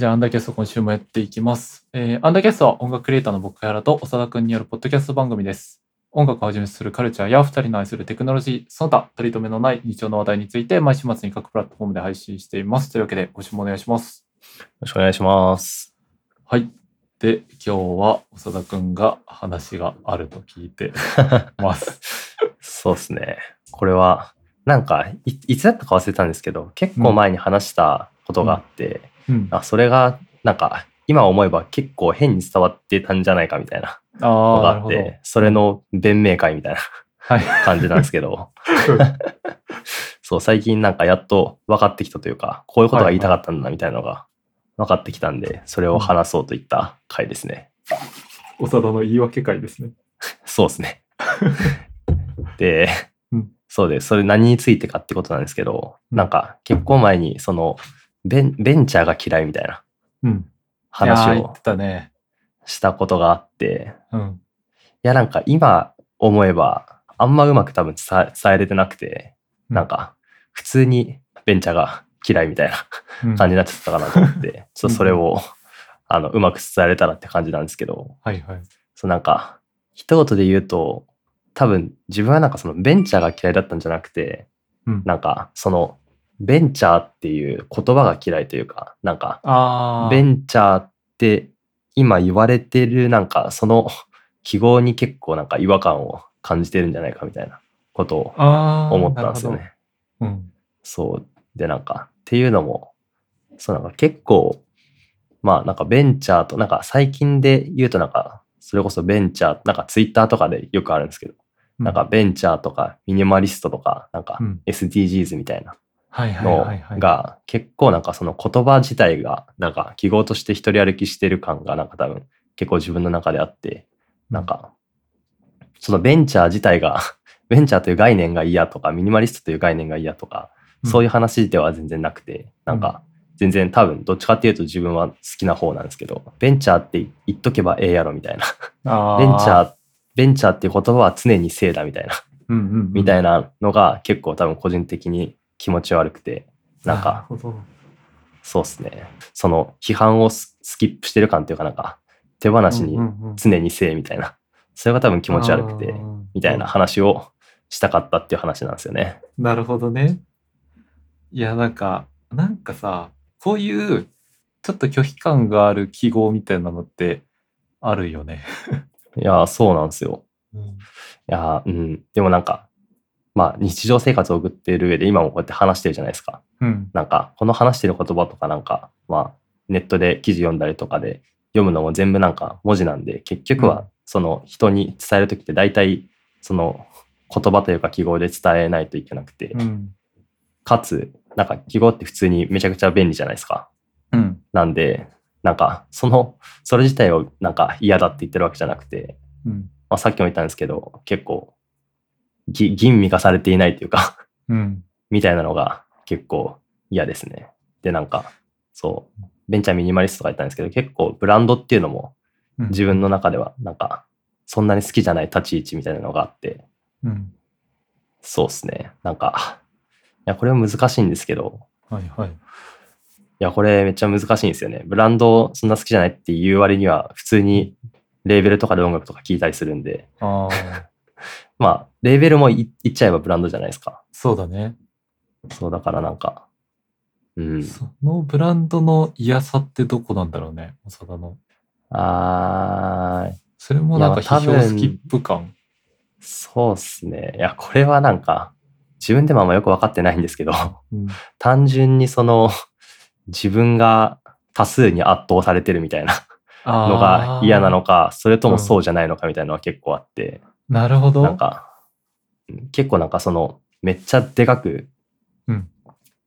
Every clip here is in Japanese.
じゃあ、アンダーキャスト今週もやっていきます。えーアンダーキャストは音楽クリエイターの僕原と長田くんによるポッドキャスト番組です。音楽をはじめとするカルチャーや二人の愛するテクノロジー、その他、取り留めのない日常の話題について毎週末に各プラットフォームで配信しています。というわけで、ご視聴もお願いします。よろしくお願いします。はい。で、今日は長田くんが話があると聞いて ます。そうですね。これは、なんかい、いつだったか忘れたんですけど、結構前に話したことがあって、うん。ああそれが、なんか、今思えば結構変に伝わってたんじゃないかみたいなのがあっ。て、それの弁明会みたいなはい。感じなんですけど、そう、最近なんかやっと分かってきたというか、こういうことが言いたかったんだみたいなのが分かってきたんで、それを話そうといった回ですね。長田の言い訳会ですね。そうですね。で、うんそうです。それ何についてかってことなんですけど、うんなんか結構前にそのベンベンチャーが嫌いみたいな。話を。したことがあって、うん。いやなんか今思えばあんまうまく多分伝え伝えれてなくて、うん。なんか普通にベンチャーが嫌いみたいなうん。感じになってたかなと思って、ちょっとそれをあのうまく伝えれたらって感じなんですけど、はいはい。そうなんか、一言で言うと、多分自分はなんかそのベンチャーが嫌いだったんじゃなくて、うん。なんかそのベンチャーっていう言葉が嫌いというか、なんか。ベンチャーって今言われてるなんかその記号に結構なんか違和感を感じてるんじゃないかみたいなことを思ったんですよ。ね。うん。そう。でなんかっていうのも、そうなんか結構、まあなんかベンチャーと、なんか最近で言うとなんか、それこそベンチャー、なんかツイッターとかでよくあるんですけど、なんかベンチャーとかミニマリストとか、なんかうん SDGs みたいなの。が結構なんかその言葉自体がなんか記号として一人歩きしてる感がなんか多分結構自分の中であって、なんかそのベンチャー自体が ベンチャーという概念が嫌とかミニマリストという概念が嫌とか、そういうう話では全然なくて、なんか全然多分どっちかっていうと自分は好きな方なんですけど、ベンチャーって言っとけばええやろみたいな。あ ベンチャー、ー、ベンチャーっていう言葉は常に正だみたいな、みたいなのが結構多分個人的に気持ち悪くて、なんか、そうっすね。その批判をススキップしてる感っていうかなんか、手放しに常に正みたいな、それが多分気持ち悪くてみたいな話をしたかったっていう話なんですよね。なるほどね。いや、なんか、なんかさ、こういうちょっと拒否感がある記号みたいなのってあるよね。いやー、そうなんですよ。うんいやー、うん。でもなんか、まあ日常生活を送っている上で今もこうやって話してるじゃないですか。うん。なんか、この話してる言葉とかなんか、まあ、ネットで記事読んだりとかで読むのも全部なんか文字なんで、結局うんはその人に伝えるときって大体その言葉というか記号で伝えないといけなくて、うん。かつ、なんか記号って普通にめちゃくちゃ便利じゃないですか。うん。なんで、なんか、その、それ自体をなんか嫌だって言ってるわけじゃなくて、うん。まあ、さっきも言ったんですけど、結構、ぎ吟味化されていないというか、うん。みたいなのが結構嫌ですね。で、なんか、そう、ベンチャーミニマリストとか言ったんですけど、結構ブランドっていうのもうん自分の中ではなんか、そんなに好きじゃない立ち位置みたいなのがあって、うん。そうですね。なんか、いや、これは難しいんですけど、はいはい。いや、これめっちゃ難しいんですよね。ブランドそんな好きじゃないっていう割には、普通にレーベルとかで音楽とか聴いたりするんで、ああ、まあ、レーベルもい言っちゃえばブランドじゃないですか。そうだね。そう、だからなんか、うん。そのブランドの嫌さってどこなんだろうね、長田の。あー、それもなんか批評スキップ感。そうっすね。いや、これはなんか、自分でもあんまよくわかってないんですけど、うん。単純にその、自分が多数に圧倒されてるみたいなのが嫌なのか、それともそうじゃないのかみたいなのは結構あって、なるほど。なんか、うん結構なんかその、めっちゃでかく、うん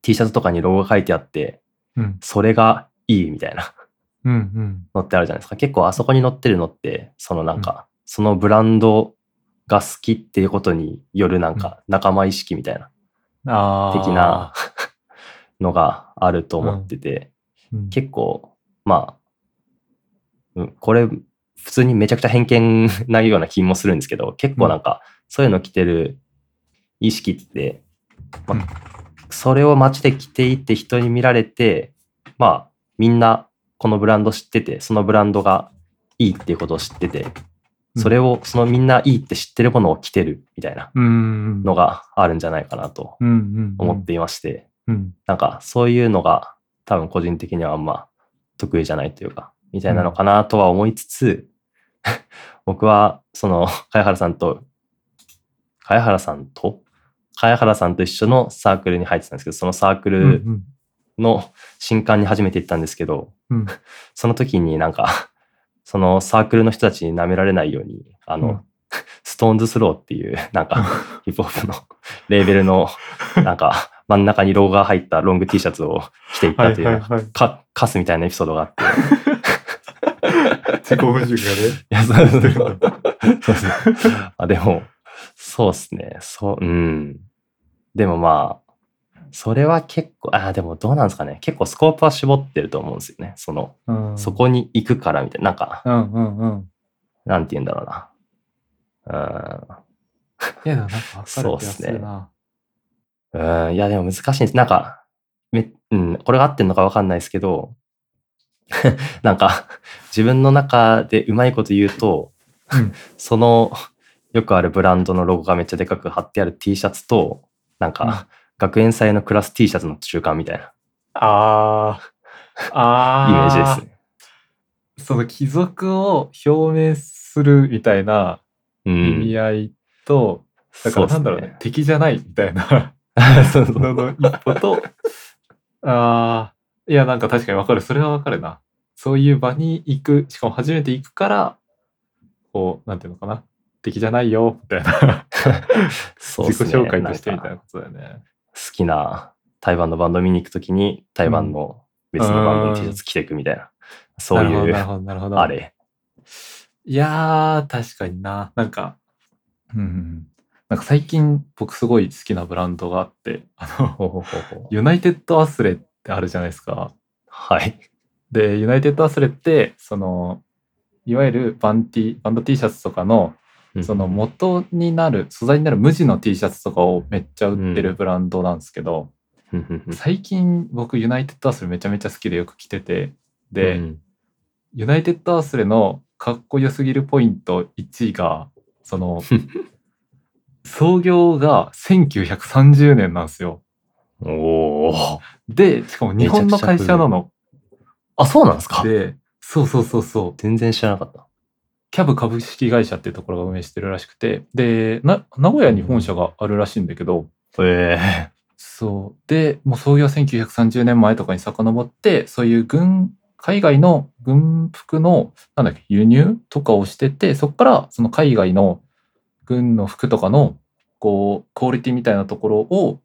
T シャツとかにロゴが書いてあって、うん。それがいいみたいなうんうん。のってあるじゃないですか。結構あそこに載ってるのって、そのなんか、そのブランドが好きっていうことによるなんか仲間意識みたいな。的なのがあると思ってて、うん。結構、まあ、うん、これ、普通にめちゃくちゃ偏見なような気もするんですけど、結構なんか、そういうの着てる意識って、まあうんそれを街で着ていて人に見られて、まあ、みんなこのブランド知ってて、そのブランドがいいっていうことを知ってて、それを、そのみんないいって知ってるものを着てるみたいなうん。のがあるんじゃないかなと。思っていまして、うん。なんかそういうのが多分個人的にはあんま得意じゃないというか、みたいなのかなとは思いつつ、僕はその、茅原さんと、茅原さんと？茅原さんと一緒のサークルに入ってたんですけど、そのサークうんルの新歓に初めて行ったんですけど、うん。その時になんか、そのサークルの人たちに舐められないように、あの、うんストーンズスローっていう、なんか、ヒップホップのレーベルの、なんか、真ん中にロゴが入ったロング T シャツを着ていったという、はいはいはいか、カスみたいなエピソードがあって。自己矛盾がね。いや、そうそうそう。そうそうあでも、そうっすね。そう、うん。でもまあ、それは結構、あでもどうなんですかね。結構スコープは絞ってると思うんですよね。その、うんそこに行くからみたいな。なんか、うんうんうん。なんて言うんだろうな。うん。いや、でもなんか分かる気がするな。うん、いや、でも難しいんです。なんか、め、うん、これが合ってんのかわかんないですけど、なんか、自分の中でうまいこと言うと、うん その、よくあるブランドのロゴがめっちゃでかく貼ってある T シャツと、なんか、うん学園祭のクラス T シャツの中間みたいなああ。あ あ。イメージですね。その貴族を表明するみたいなうん。意味合いと、だからなんだろうね、敵じゃないみたいなその一歩と、ああ、いやなんか確かにわかる。それはわかるな。そういう場に行く、しかも初めて行くから、こう、なんていうのかな。敵じゃないよ、みたいな。そうっ自己紹介としてみたいなことだよね。好きな台湾のバンド見に行くときに、台湾の別のバンドの T シャツ着ていくみたいな。そういう。あれ。いやー、確かにな。なんか、うんうんうん。なんか最近僕すごい好きなブランドがあって、あの、ユナイテッドアスレってあるじゃないですか。はい。で、ユナイテッドアスレって、その、いわゆるバン T、バンド T シャツとかの、その元になる、素材になる無地の T シャツとかをめっちゃ売ってるブランドなんですけど、最近僕ユナイテッドアスレめちゃめちゃ好きでよく着てて、で、うん。ユナイテッドアスレのかっこよすぎるポイント1位が、その、創業が1930年なんですよ。おお。で、しかも日本の会社なの。あ、そうなんですか？で、そうそうそうそう。全然知らなかった。キャブ株式会社っていうところが運営してるらしくて、で、な名古屋に本社があるらしいんだけど、えそう。で、もう創業1930年前とかに遡って、そういう軍、海外の軍服の、なんだっけ、輸入とかをしてて、そこからその海外の軍の服とかの、こう、クオリティみたいなところを、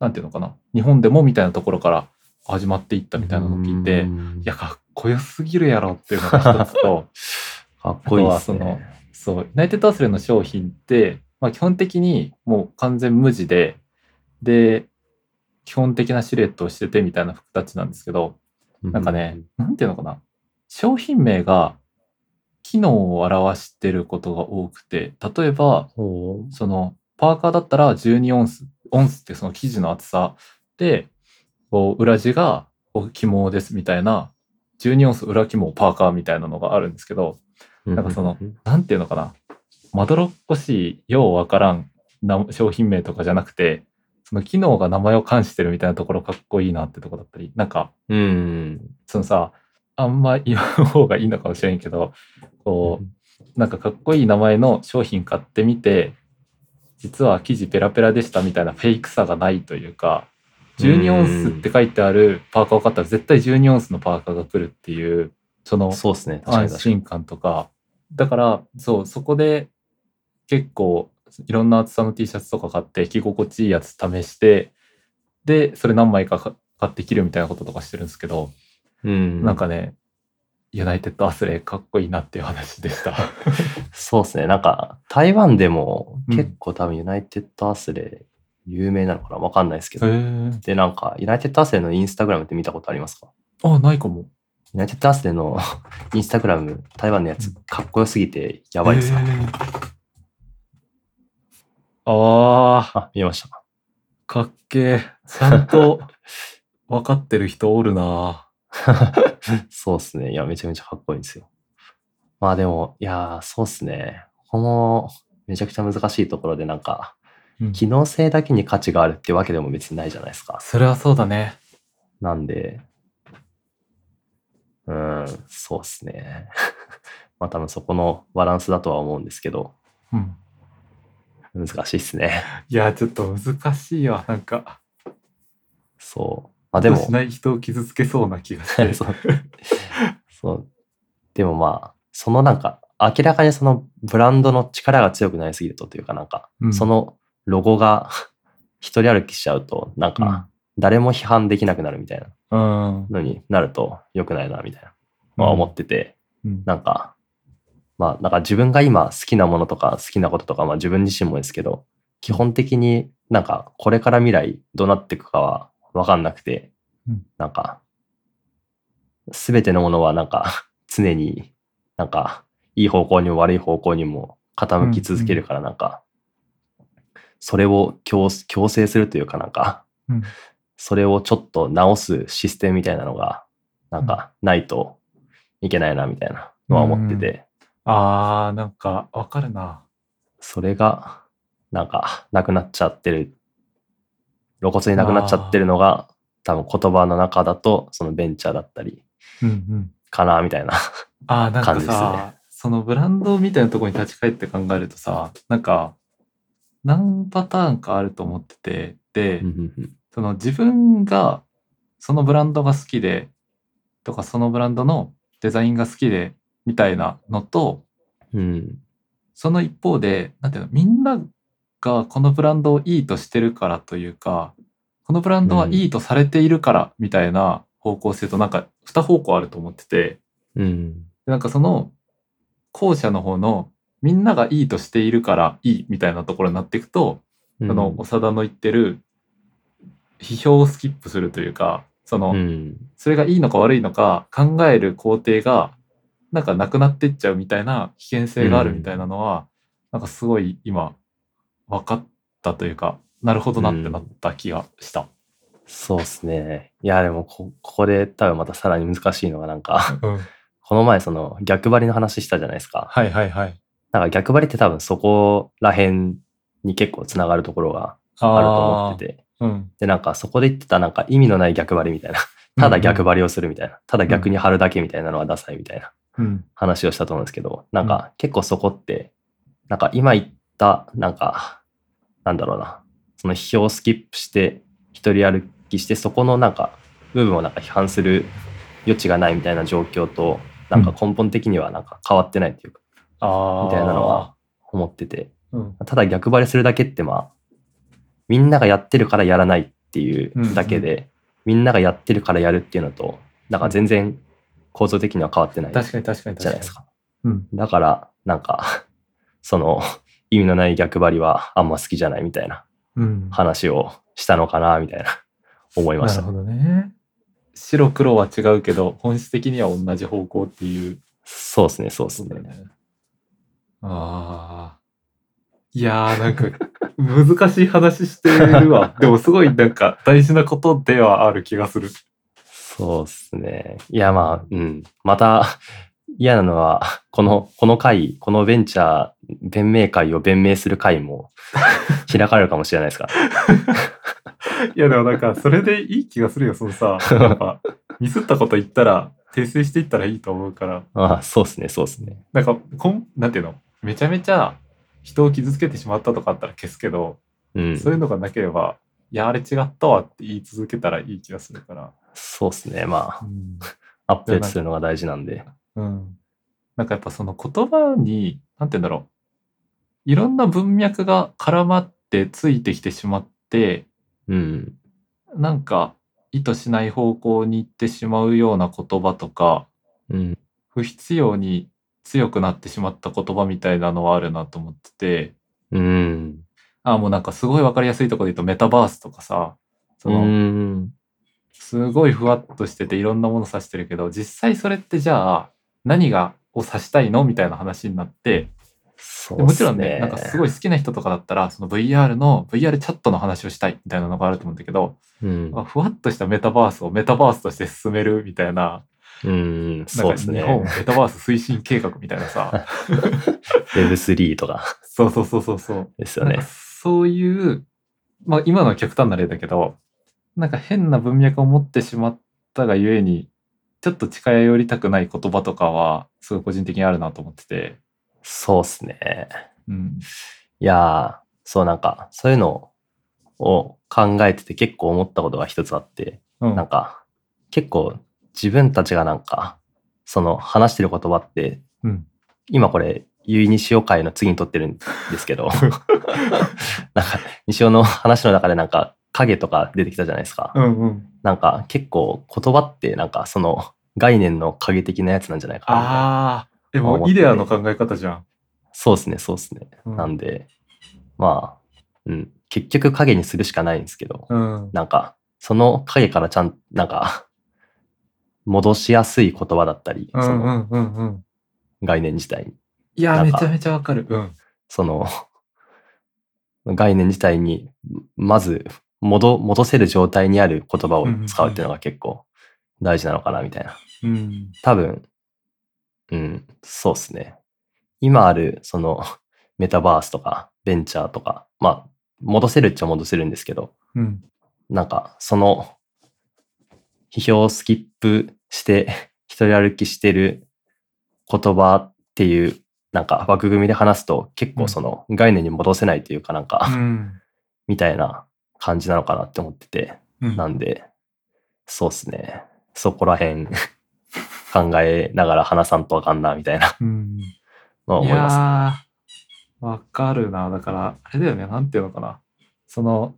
なんていうのかな、日本でもみたいなところから始まっていったえみたいなのを聞いて、うん。いや、かっこよすぎるやろっていうのが一つと、かっこいいですあとはね。そう、ユナイテッドアスレの商品って、まあ、基本的にもう完全無地で、で、基本的なシルエットをしててみたいな服たちなんですけど、なんかね、なんていうのかな。商品名が機能を表してることが多くて、例えば、ほその、パーカーだったら12オンス、オンスってその生地の厚さ。で、こう、裏地がこう肝ですみたいな、12オンス裏肝パーカーみたいなのがあるんですけど、うなんかそのなんていうのかな。まどろっこしい、ようわからんな商品名とかじゃなくて、その機能が名前を冠してるみたいなところかっこいいなってとこだったり、なんか、うん。そのさ、あんま言わん方がいいのかもしれんけど、こう、なんかかっこいい名前の商品買ってみて、実は生地ペラペラでしたみたいなフェイクさがないというか、12オンスって書いてあるパーカーを買ったら絶対12オンスのパーカーが来るっていう、その安。心感とか、だから、そう、そこで結構いろんな厚さの T シャツとか買って着心地いいやつ試して、で、それ何枚かか買って着るみたいなこととかしてるんですけど、うん。なんかね、ユナイテッドアスレかっこいいなっていう話でした。そうですね。なんか、台湾でもうん結構多分ユナイテッドアスレ有名なのかな？わかんないですけへど。ーで、なんか、ユナイテッドアスレのインスタグラムって見たことありますか？あ、ないかも。ユナイテッドアスレの インスタグラム、台湾のやつ、かっこよすぎてやばいですよ。へーああ、あ、見えました。かっけえ。ちゃんと 分かってる人おるな そうっすね。いや、めちゃめちゃかっこいいんですよ。まあでも、いやー、そうっすね。この、めちゃくちゃ難しいところでなんか、うん機能性だけに価値があるってわけでも別にないじゃないですか。それはそうだね。なんで、うーん、そうっすね。まあ多分そこのバランスだとは思うんですけど、うん。難しいっすね。いや、ちょっと難しいわ。なんか、そう。まあでも、しない人を傷つけそうな気がして。そう。そう。でもまあ、そのなんか、明らかにそのブランドの力が強くなりすぎるとというかなんか、うんそのロゴが 一人歩きしちゃうと、なんか、誰も批判できなくなるみたいな。うん。のになると良くないな、みたいな。のは思ってて、うん。なんか、まあ、なんか自分が今好きなものとか好きなこととか、まあ自分自身もですけど、基本的になんかこれから未来どうなっていくかはわかんなくて、うん。なんか、すべてのものはなんか 常になんかいい方向にも悪い方向にも傾き続けるからなんか、それを強強制するというかなんか、うんそれをちょっと直すシステムみたいなのがなんかないといけないなみたいなのは思ってて、あー、なんか、わかるな。それが、なんか、なくなっちゃってる。露骨になくなっちゃってるのが、多分言葉の中だと、そのベンチャーだったり、うんうん。かな、みたいな。感じですさ、ねそのブランドみたいなところに立ち返って考えるとさ、なんか、何パターンかあると思ってて、で、その自分がそのブランドが好きでとかそのブランドのデザインが好きでみたいなのとうん。その一方でなんていうのみんながこのブランドをいいとしてるからというかこのブランドはいいとされているからみたいな方向性となんか二方向あると思っててうん。でなんかその後者の方のみんながいいとしているからいいみたいなところになっていくとうん。その長田の言ってる批評をスキップするというかその、うん。それがいいのか悪いのか考える工程がなんかなくなってっちゃうみたいな危険性があるみたいなのは、なんかすごい今分かったというかなるほどなってなった気がした。そうっすね。いや、でもこ、ここで多分またさらに難しいのが、なんか、うん、この前その逆張りの話したじゃないですか。はいはいはい。なんか逆張りって多分そこら辺に結構つながるところがあると思ってて。て。うん。で、なんかそこで言ってたなんか意味のない逆張りみたいな。ただ逆張りをするみたいな。ただ逆に貼るだけみたいなのはダサいみたいなうん。話をしたと思うんですけど、なんか結構そこって、なんか今言った、なんか、なんだろうな。その批評をスキップして、一人歩きして、そこのなんか部分をなんか批判する余地がないみたいな状況と、なんか根本的にはなんか変わってないっていうか。みたいなのは思ってて。うん。ただ逆張りするだけってまあ、みんながやってるからやらないっていうだけで、みんながやってるからやるっていうのと、なんか全然構造的には変わってないじゃ確かに確かに確かに。ないですか。うん。だから、なんか、その、意味のない逆張りはあんま好きじゃないみたいなうん。話をしたのかな、みたいな、思いましたなるほ。どね。白黒は違うけど本質的には同じ方向っていうそうですね、そうですね。ああ。いやー、なんか、難しい話してるわ。でもすごいなんか大事なことではある気がする。そうですね。いや、まあ、うん。また、嫌なのは、この、この回、このベンチャー、弁明会を弁明する会も開かれるかもしれないですから。いや、でもなんか、それでいい気がするよ、そのさ、やっぱ、ミスったこと言ったら、訂正していったらいいと思うから、ああそうですね、そうですね。なんか、こん、なんていうの？めちゃめちゃ人を傷つけてしまったとかあったら消すけど、うん。そういうのがなければ、いや、あれ違ったわって言い続けたらいい気がするから。そうですね。まあ、うんアップデートするのが大事なんで。うん。なんかやっぱその言葉に、なんて言うんだろう。いろんな文脈が絡まってついてきてしまって、うん。なんか意図しない方向に行ってしまうような言葉とか、うん。不必要に強くなってしまった言葉みたいなのはあるなと思ってて、うん。あもうなんかすごいわかりやすいところで言うとメタバースとかさ、その、うん。すごいふわっとしてていろんなもの指してるけど実際それってじゃあ何がを指したいのみたいな話になってそうでもちろんね、なんかすごい。い好きな人とかだったら、その VR の VR チャットの話をしたいみたいなのがあると思うんだけど、うん。まあふわっとしたメタバースをメタバースとして進めるみたいな、うん、そうですか日本ね。メタバース推進計画みたいなさ、Web3 とかそうそうそうそうそう。ですよね。そういう、まあ今のは極端な例だけど、なんか変な文脈を持ってしまったがゆえに、ちょっと近寄りたくない言葉とかは、すごい個人的にあるなと思ってて、そうですね。うん。いやー、そうなんか、そういうのを考えてて結構思ったことが一つあって、うん。なんか、結構自分たちがなんか、その話してる言葉って、うん。今これ、ゆいにしお会の次に撮ってるんですけど、なんか、西尾の話の中でなんか、影とか出てきたじゃないですか。うんうん。なんか、結構言葉ってなんか、その概念の影的なやつなんじゃないかな。ああ、でもイデアの考え方じゃん。そうですね、そうですね。うんなんで、まあ、うん、結局影にするしかないんですけど、うん。なんか、その影からちゃん、なんか、戻しやすい言葉だったり、うんそうの。概念自体に、いやめちゃめちゃわかる。うん。その、概念自体に、まず、戻、戻せる状態にある言葉を使うっていうのが結構大事なのかな、みたいな。うん。多分、うん、そうですね。今ある、その、メタバースとか、ベンチャーとか、まあ、戻せるっちゃ戻せるんですけど、うん。なんか、その、批評をスキップして、一人歩きしてる言葉っていう、なんか枠組みで話すと、結構その概念に戻せないというかなんか、うん。みたいな感じなのかなって思ってて、うんなんで、そうっすね。そこら辺 考えながら話さんとあかんな、みたいなうん。のは思います。やー、わかるな。だから、あれだよね、なんていうのかな。その、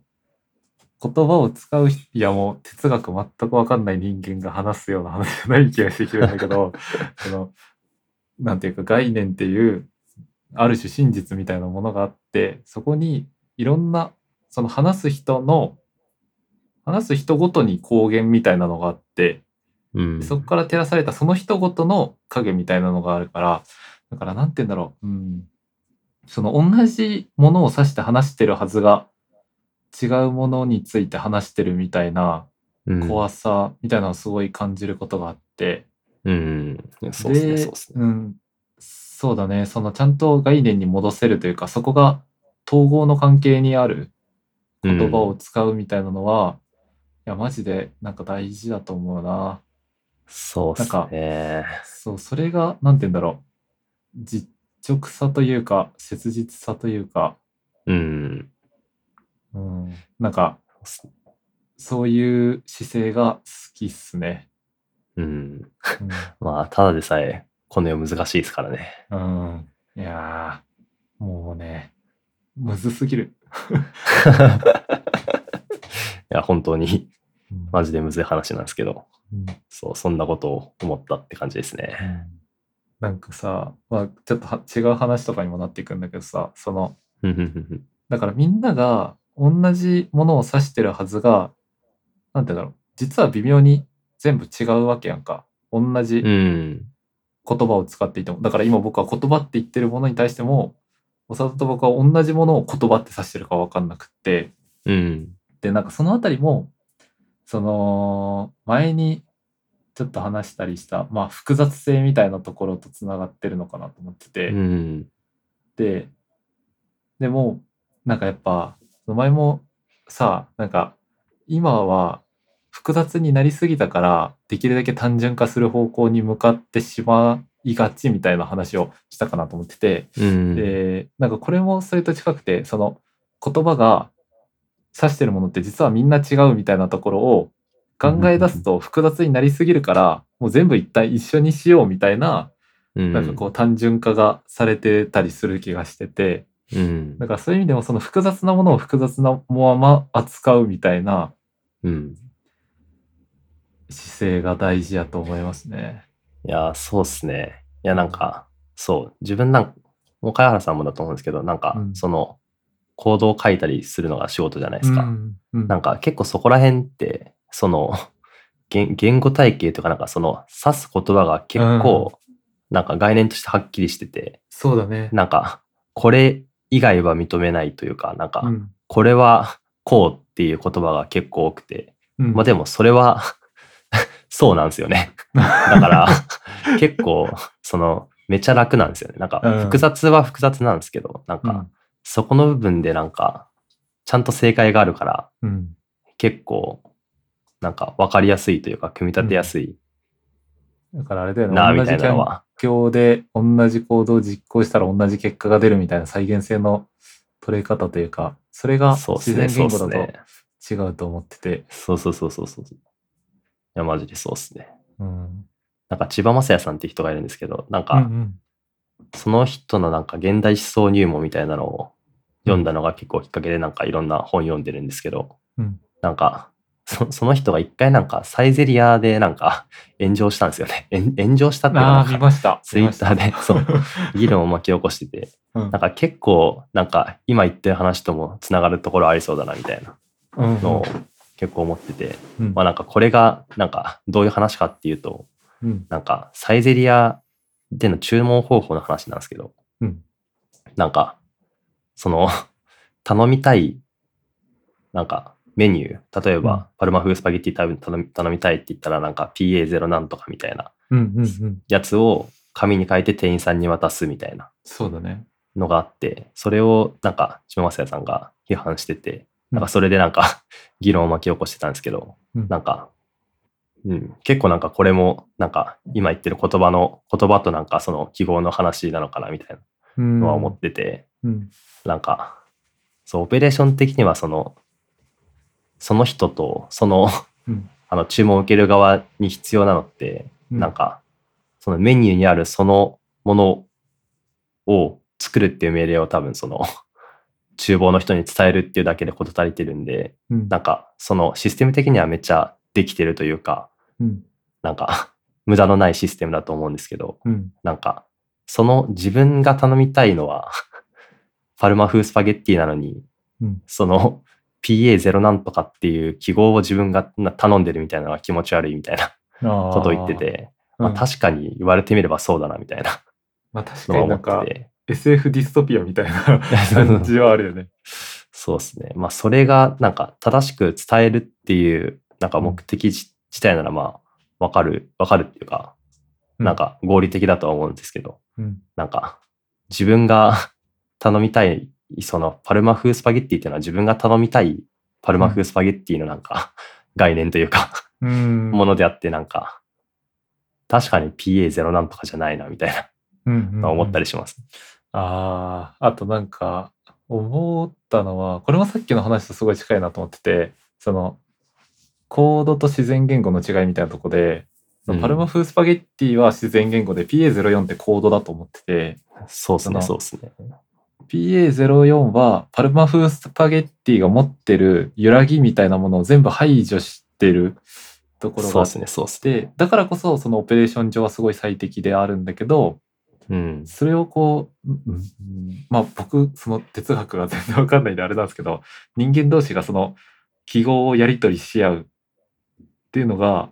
言葉を使う人、いやもう哲学全くわかんない人間が話すような話じゃない気がしてきるんだけど、その、なんていうか概念っていう、ある種真実みたいなものがあって、そこにいろんな、その話す人の、話す人ごとに光源みたいなのがあって、うん。そこから照らされたその人ごとの影みたいなのがあるから、だからなんて言うんだろう。うん。その同じものを指して話してるはずが、違うものについて話してるみたいなうん怖さみたいなのをすごい感じることがあって。うん。そうですね、そうですね。うん。そうだね。そのちゃんと概念に戻せるというか、そこが統合の関係にある言葉を使うみたいなのは、いや、マジでなんか大事だと思うな。そうですね。そう、それが、なんて言うんだろう。実直さというか、切実さというか、うん。うん、なんか、そういう姿勢が好きっすね。うん。まあ、ただでさえ、この世難しいですからね。うん。うん、いやー、もうね、むずすぎる。いや、本当に、うんマジでむずい話なんですけど、うんそう、そんなことを思ったって感じですね。なんかさ、まあ、ちょっとは違う話とかにもなっていくんだけどさ、その、だからみんなが同じものを指してるはずが、なんて言うんだろう。実は微妙に全部違うわけやんか。同じうん。言葉を使っていても。だから今僕は言葉って言ってるものに対しても、長田と僕は同じものを言葉って指してるか分かんなくって。うん。で、なんかそのあたりも、その、前にちょっと話したりした、まあ複雑性みたいなところとつながってるのかなと思ってて。うん。で、でも、なんかやっぱ、前もさ、なんか、今は複雑になりすぎたから、できるだけ単純化する方向に向かってしまいがちみたいな話をしたかなと思ってて、うん。で、なんかこれもそれと近くて、その言葉が指してるものって実はみんな違うみたいなところを考え出すと複雑になりすぎるから、もう全部一体一緒にしようみたいな、うん、なんかこう単純化がされてたりする気がしてて、うん。だからそういう意味でもその複雑なものを複雑なまま扱うみたいなうん。姿勢が大事やと思いますね。いや、そうっすね。いや、なんか、そう、自分なんか、もう茅原さんもだと思うんですけど、なんか、うんその、コードを書いたりするのが仕事じゃないですか。うんうんなんか結構そこら辺って、その、言言語体系とかなんかその指す言葉が結構、なんか概念としてはっきりしてて、そうだね。なんかこれ以外は認めないというか、なんか、うん。これは こうっていう言葉が結構多くて、うんまあでもそれは そうなんですよね。だから結構そのめちゃ楽なんですよね。なんかうん複雑は複雑なんですけど、なんかうんそこの部分でなんかちゃんと正解があるからうん。結構なんか分かりやすいというか組み立てやすいだからあれだよね。なみ同じ環たいなのは。境で同じ行動を実行したら同じ結果が出るみたいな再現性の取れ方というか、それが自そうですね。然言語だそうですね。と違うと思ってて。そうそうそうそうそう。いや、マジでそうですね。うん。なんか千葉雅也さんって人がいるんですけど、なんうんうかん。その人のなんか現代思想入門みたいなのを読んだのが結構きっかけでなんかいろんな本読んでるんですけど、うんなんかそその人が一回なんかサイゼリアでなんか 炎上したんですよね。炎炎上したっていうああ、か見ました。ツイッターで。そう。う。議論を巻き起こしてて、うん。なんか結構なんか今言ってる話ともつながるところありそうだなみたいなうんのを結構思ってて、うん。まあなんかこれがなんかどういう話かっていうと、うん。なんかサイゼリアでの注文方法の話なんですけど、うん。なんかその頼みたいなんかメニュー例えば、うんパルマ風スパゲッティ頼みたいって言ったらなんか PA0 なんとかみたいな。やつを紙に書いて店員さんに渡すみたいなそうだね。のがあってそれをなんか島正也さんが批判しててなんかそれでなんか 議論を巻き起こしてたんですけど、うんなんか、うん、結構なんかこれもなんか今言ってる言葉の言葉となんかその記号の話なのかなみたいなうんのは思ってて、うん。なんかそうオペレーション的にはそのその人とそのうん。あの注文を受ける側に必要なのって、うん。なんかそのメニューにあるそのものを作るっていう命令を多分その 厨房の人に伝えるっていうだけで事足りてるんでうん。なんかそのシステム的にはめっちゃできてるというかうん。なんか 無駄のないシステムだと思うんですけどうん。なんかその自分が頼みたいのはパルマ風スパゲッティなのにうん。その PA0 なんとかっていう記号を自分がな頼んでるみたいなのが気持ち悪いみたいなこことを言ってて、まあ、確かに言われてみればそうだなみたいなまあ確かになんか。SF ディストピアみたいな感じはあるよね。そうですね。まあそれがなんか正しく伝えるっていうなんか目的自自体ならまあわかる、わかるっていうか、なんか合理的だとは思うんですけど、うん、なんか自分が頼みたい、そのパルマ風スパゲッティっていうのは自分が頼みたいパルマ風スパゲッティのなんか概念というか、うん、ものであってなんか、確かに PA0 なんとかじゃないなみたいうんな思ったり。りします。ああ、あとなんか思ったのは、これもさっきの話とすごい近いなと思ってて、そのコードと自然言語の違いみたいなとこで、そのパルマ風スパゲッティは自然言語で PA04 ってコードだと思ってて、そうですね、そうですね。PA04 はパルマ風スパゲッティが持ってる揺らぎみたいなものを全部排除してるところがあっそうですね、そうですね。て、だからこそそのオペレーション上はすごい最適であるんだけど、うん。それをこう、うんうんまあ僕その哲学が全然わかんないんであれなんですけど、人間同士がその記号をやり取りし合うっていうのが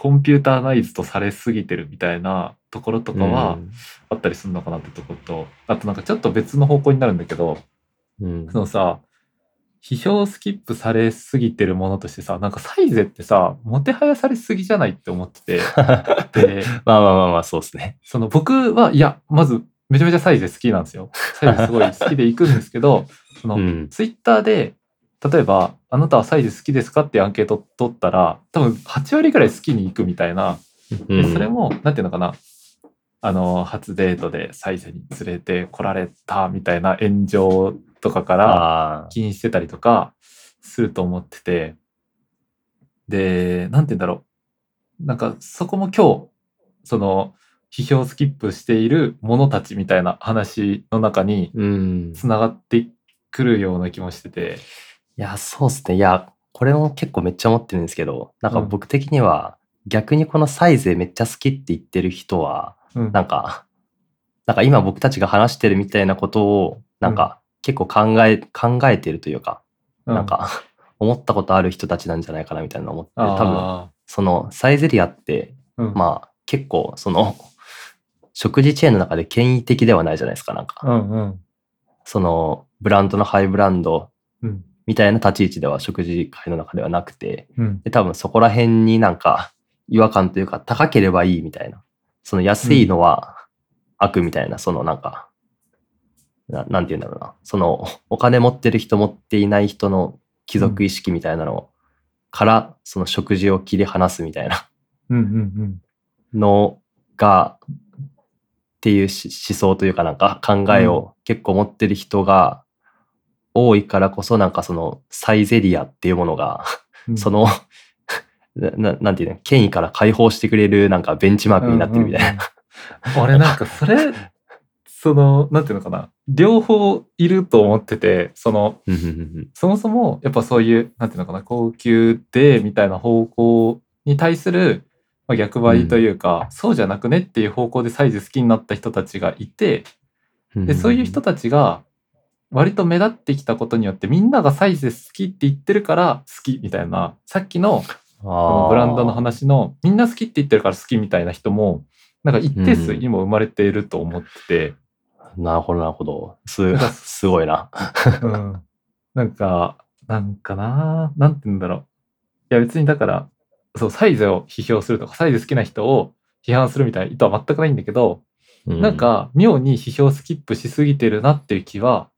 コンピューターナイズとされすぎてるみたいなところとかはうんあったりするのかなってところと、あとなんかちょっと別の方向になるんだけど、うんそのさ、批評スキップされすぎてるものとしてさ、なんかサイゼってさ、もてはやされすぎじゃないって思ってて、で、まあまあまあまあ、そうですね。その僕は、いや、まず、めちゃめちゃサイゼ好きなんですよ。サイゼすごい好きで行くんですけど、その、うん。ツイッターで、例えば、あなたはサイゼ好きですかってアンケート取ったら、多分8割ぐらい好きに行くみたいな。でそれも、なんていうのかな。あの、初デートでサイゼに連れて来られたみたいな炎上とかから、気にしてたりとかすると思ってて、で、なんて言うんだろう。なんかそこも今日、その、批評スキップしている者たちみたいな話の中にうん。つながってくるような気もしてて。いや、そうですね。いや、これも結構めっちゃ思ってるんですけど、なんかうん僕的には、逆にこのサイズめっちゃ好きって言ってる人は、うん。なんか、なんか今僕たちが話してるみたいなことを、なんか結構考え、考えてるというか、うなん、か 思ったことある人たちなんじゃないかなみたいなの思って、多分、あそのサイゼリアって、ーうん、まあ結構その、食事チェーンの中で権威的ではないじゃないですか、なんか。うんうん。そのブランドのハイブランドうん。みたいな立ち位置では食事会の中ではなくて、うん。で多分そこら辺になんか違和感というか高ければいいみたいな。その安いのは悪みたいな、そのなんか、ななんて言うんだろうな。そのお金持ってる人持っていない人の貴族意識みたいなのから、その食事を切り離すみたいなのが、っていうし思想というかなんか考えを結構持ってる人が多いからこそなんかそのサイゼリアっていうものがうん。その、なななんていうの、権威から解放してくれるなんかベンチマークになってるみたいな。うんうんうん。俺なんかそれ、その、なんていうのかな。両方いると思ってて、その、うんうんうんそもそもやっぱそういう、なんていうのかな、高級でみたいな方向に対する、まあ、逆張りというか、そうじゃなくねっていう方向でサイズ好きになった人たちがいて、うんで、そういう人たちが割と目立ってきたことによってみんながサイズ好きって言ってるから好きみたいな、さっきのそのブランドの話のみんな好きって言ってるから好きみたいな人も、なんか一定数にも生まれていると思って。て、あーなるほど、なるほど。すすごいな。うん、なんか、なんかな、なんて言うんだろう。いや別にだから、そう、サイズを批評するとか、サイズ好きな人を批判するみたいな意図は全くないんだけど、うなん、か妙に批評スキップしすぎてるなっていう気は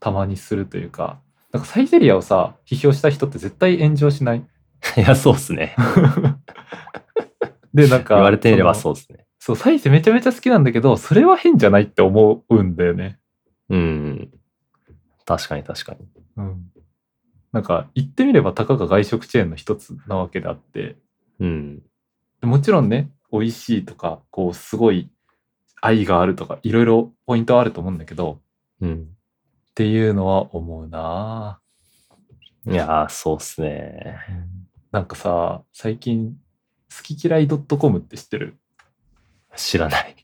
たまにするというか、なんかサイゼリアをさ、批評した人って絶対炎上しない？いや、そうっすね。で、なんか、言われてみればそうっすね。そう、サイズめちゃめちゃ好きなんだけど、それは変じゃないって思うんだよね。うん。確かに確かに。うん。なんか、言ってみればたかが外食チェーンの一つなわけであって、うん。もちろんね、美味しいとか、こう、すごい愛があるとか、いろいろポイントはあると思うんだけど、うん。っていうのは思うないやー、そうっすね。なんかさ、最近、好き嫌い .com って知ってる？知らない。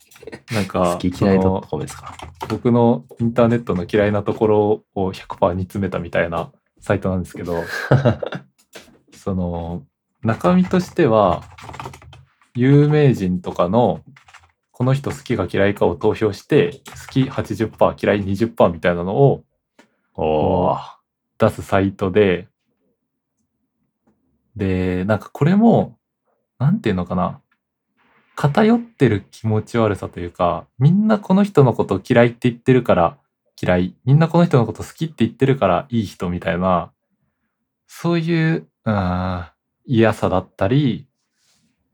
なんか、好き嫌い .com ですか？僕のインターネットの嫌いなところを100%煮詰めたみたいなサイトなんですけど、その、中身としては、有名人とかの、この人好きか嫌いかを投票して、好き80%、嫌い20%みたいなのをおー。出すサイトで、で、なんかこれも、なんていうのかな。偏ってる気持ち悪さというか、みんなこの人のことを嫌いって言ってるから嫌い。みんなこの人のこと好きって言ってるからいい人みたいな、そういう、うん、嫌さだったり、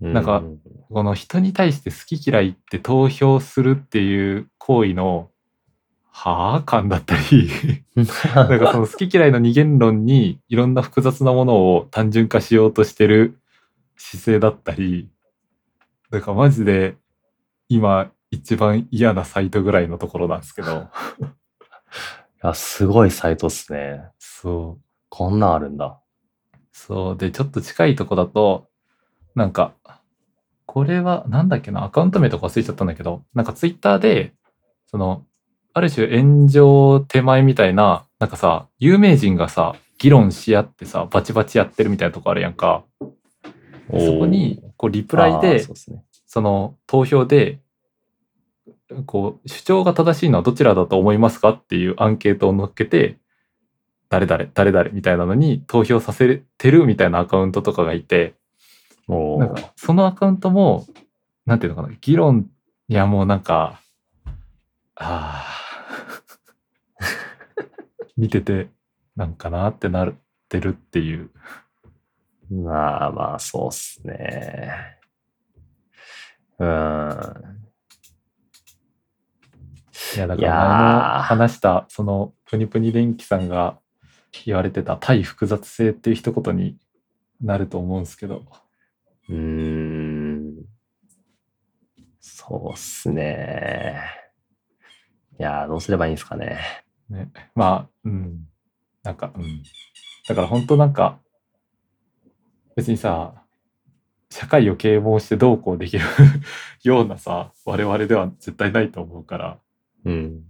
なんかうこの人に対して好き嫌いって投票するっていう行為の、はあ？感だったり、なんかその好き嫌いの二元論にいろんな複雑なものを単純化しようとしてる姿勢だったり、だからマジで今一番嫌なサイトぐらいのところなんですけど、いや、すごいサイトっすね。そう、こんなんあるんだ。そう。で、ちょっと近いとこだと、なんか、これはなんだっけな、アカウント名とか忘れちゃったんだけど、なんかツイッターで、その、ある種炎上手前みたいな、なんかさ、有名人がさ、議論し合ってさ、バチバチやってるみたいなとこあるやんか。でそこに、こう、リプライでそう、ですね。その、投票で、こう、主張が正しいのはどちらだと思いますかっていうアンケートを載っけて、誰々、誰々みたいなのに投票させてるみたいなアカウントとかがいて、なんか、そのアカウントも、なんていうのかな、議論、いやもうなんか、ああ、見てて、なんかなってなってるっていう。まあまあ、そうっすね。うーん。いや、だから話した、その、プニプニ電気さんが言われてた対複雑性っていう一言になると思うんですけど、うーん。そうっすね。いやー、どうすればいいんですかね。ね。まあ、うん。なんか、うん。だから本当なんか、別にさ、社会を啓蒙してどうこうできる ようなさ、我々では絶対ないと思うから、うん。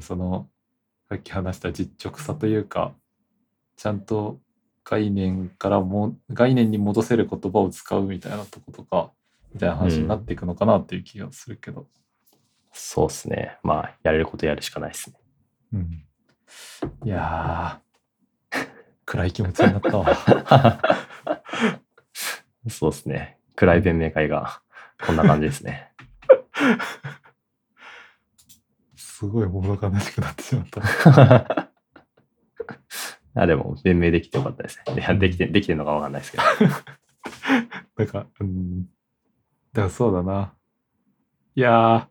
その、さっき話した実直さというか、ちゃんと概念からも、概念に戻せる言葉を使うみたいなとことか、みたいな話になっていくのかなっていう気がするけど。そうっすね。まあ、やれることやるしかないっすね。うん。いやー、暗い気持ちになったわ。そうですね。暗い弁明会がこんな感じですね。すごい物悲しくなってしまった。あでも、弁明できてよかったですね。いやできて、できてるのかわかんないですけど。なんか、うん。だからそうだな。いやー、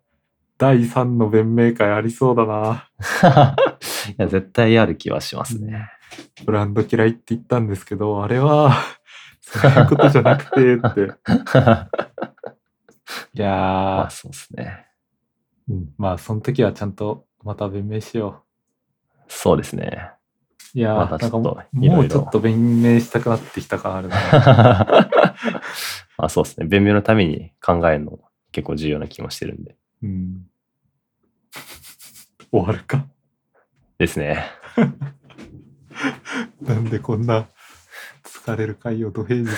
第3の弁明会ありそうだな。いや、絶対ある気はしますね。ブランド嫌いって言ったんですけど、あれは、そういうことじゃなくてって。いやまあ、ー、そうですね。うん、まあ、その時はちゃんとまた弁明しよそうですね。う。いやー、またちょっとなんかいろいろもうちょっと弁明したくなってきた感あるな。まあ、そうですね。弁明のために考えるの結構重要な気もしてるんで。うん。終わるか。ですね。なんでこんな疲れる回を土平日に。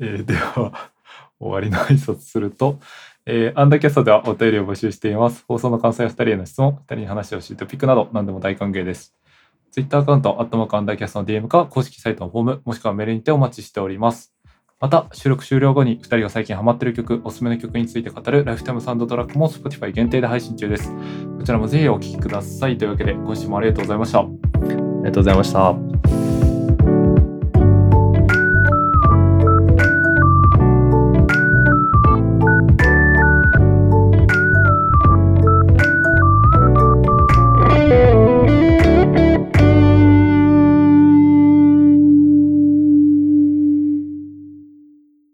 えーでは、終わりの挨拶すると、えーアンダーキャストではお便りを募集しています。放送の感想や2人への質問、2人に話をしてトピックなど何でも大歓迎です。Twitter アカウント、アットマークアンダーキャストの DM か、公式サイトのフォーム、もしくはメールにてお待ちしております。また、収録終了後に2人が最近ハマってる曲、おすすめの曲について語るライフタイムサンドトラックも Spotify 限定で配信中です。こちらもぜひお聴きください。というわけで、今週もありがとうございました。ありがとうございました。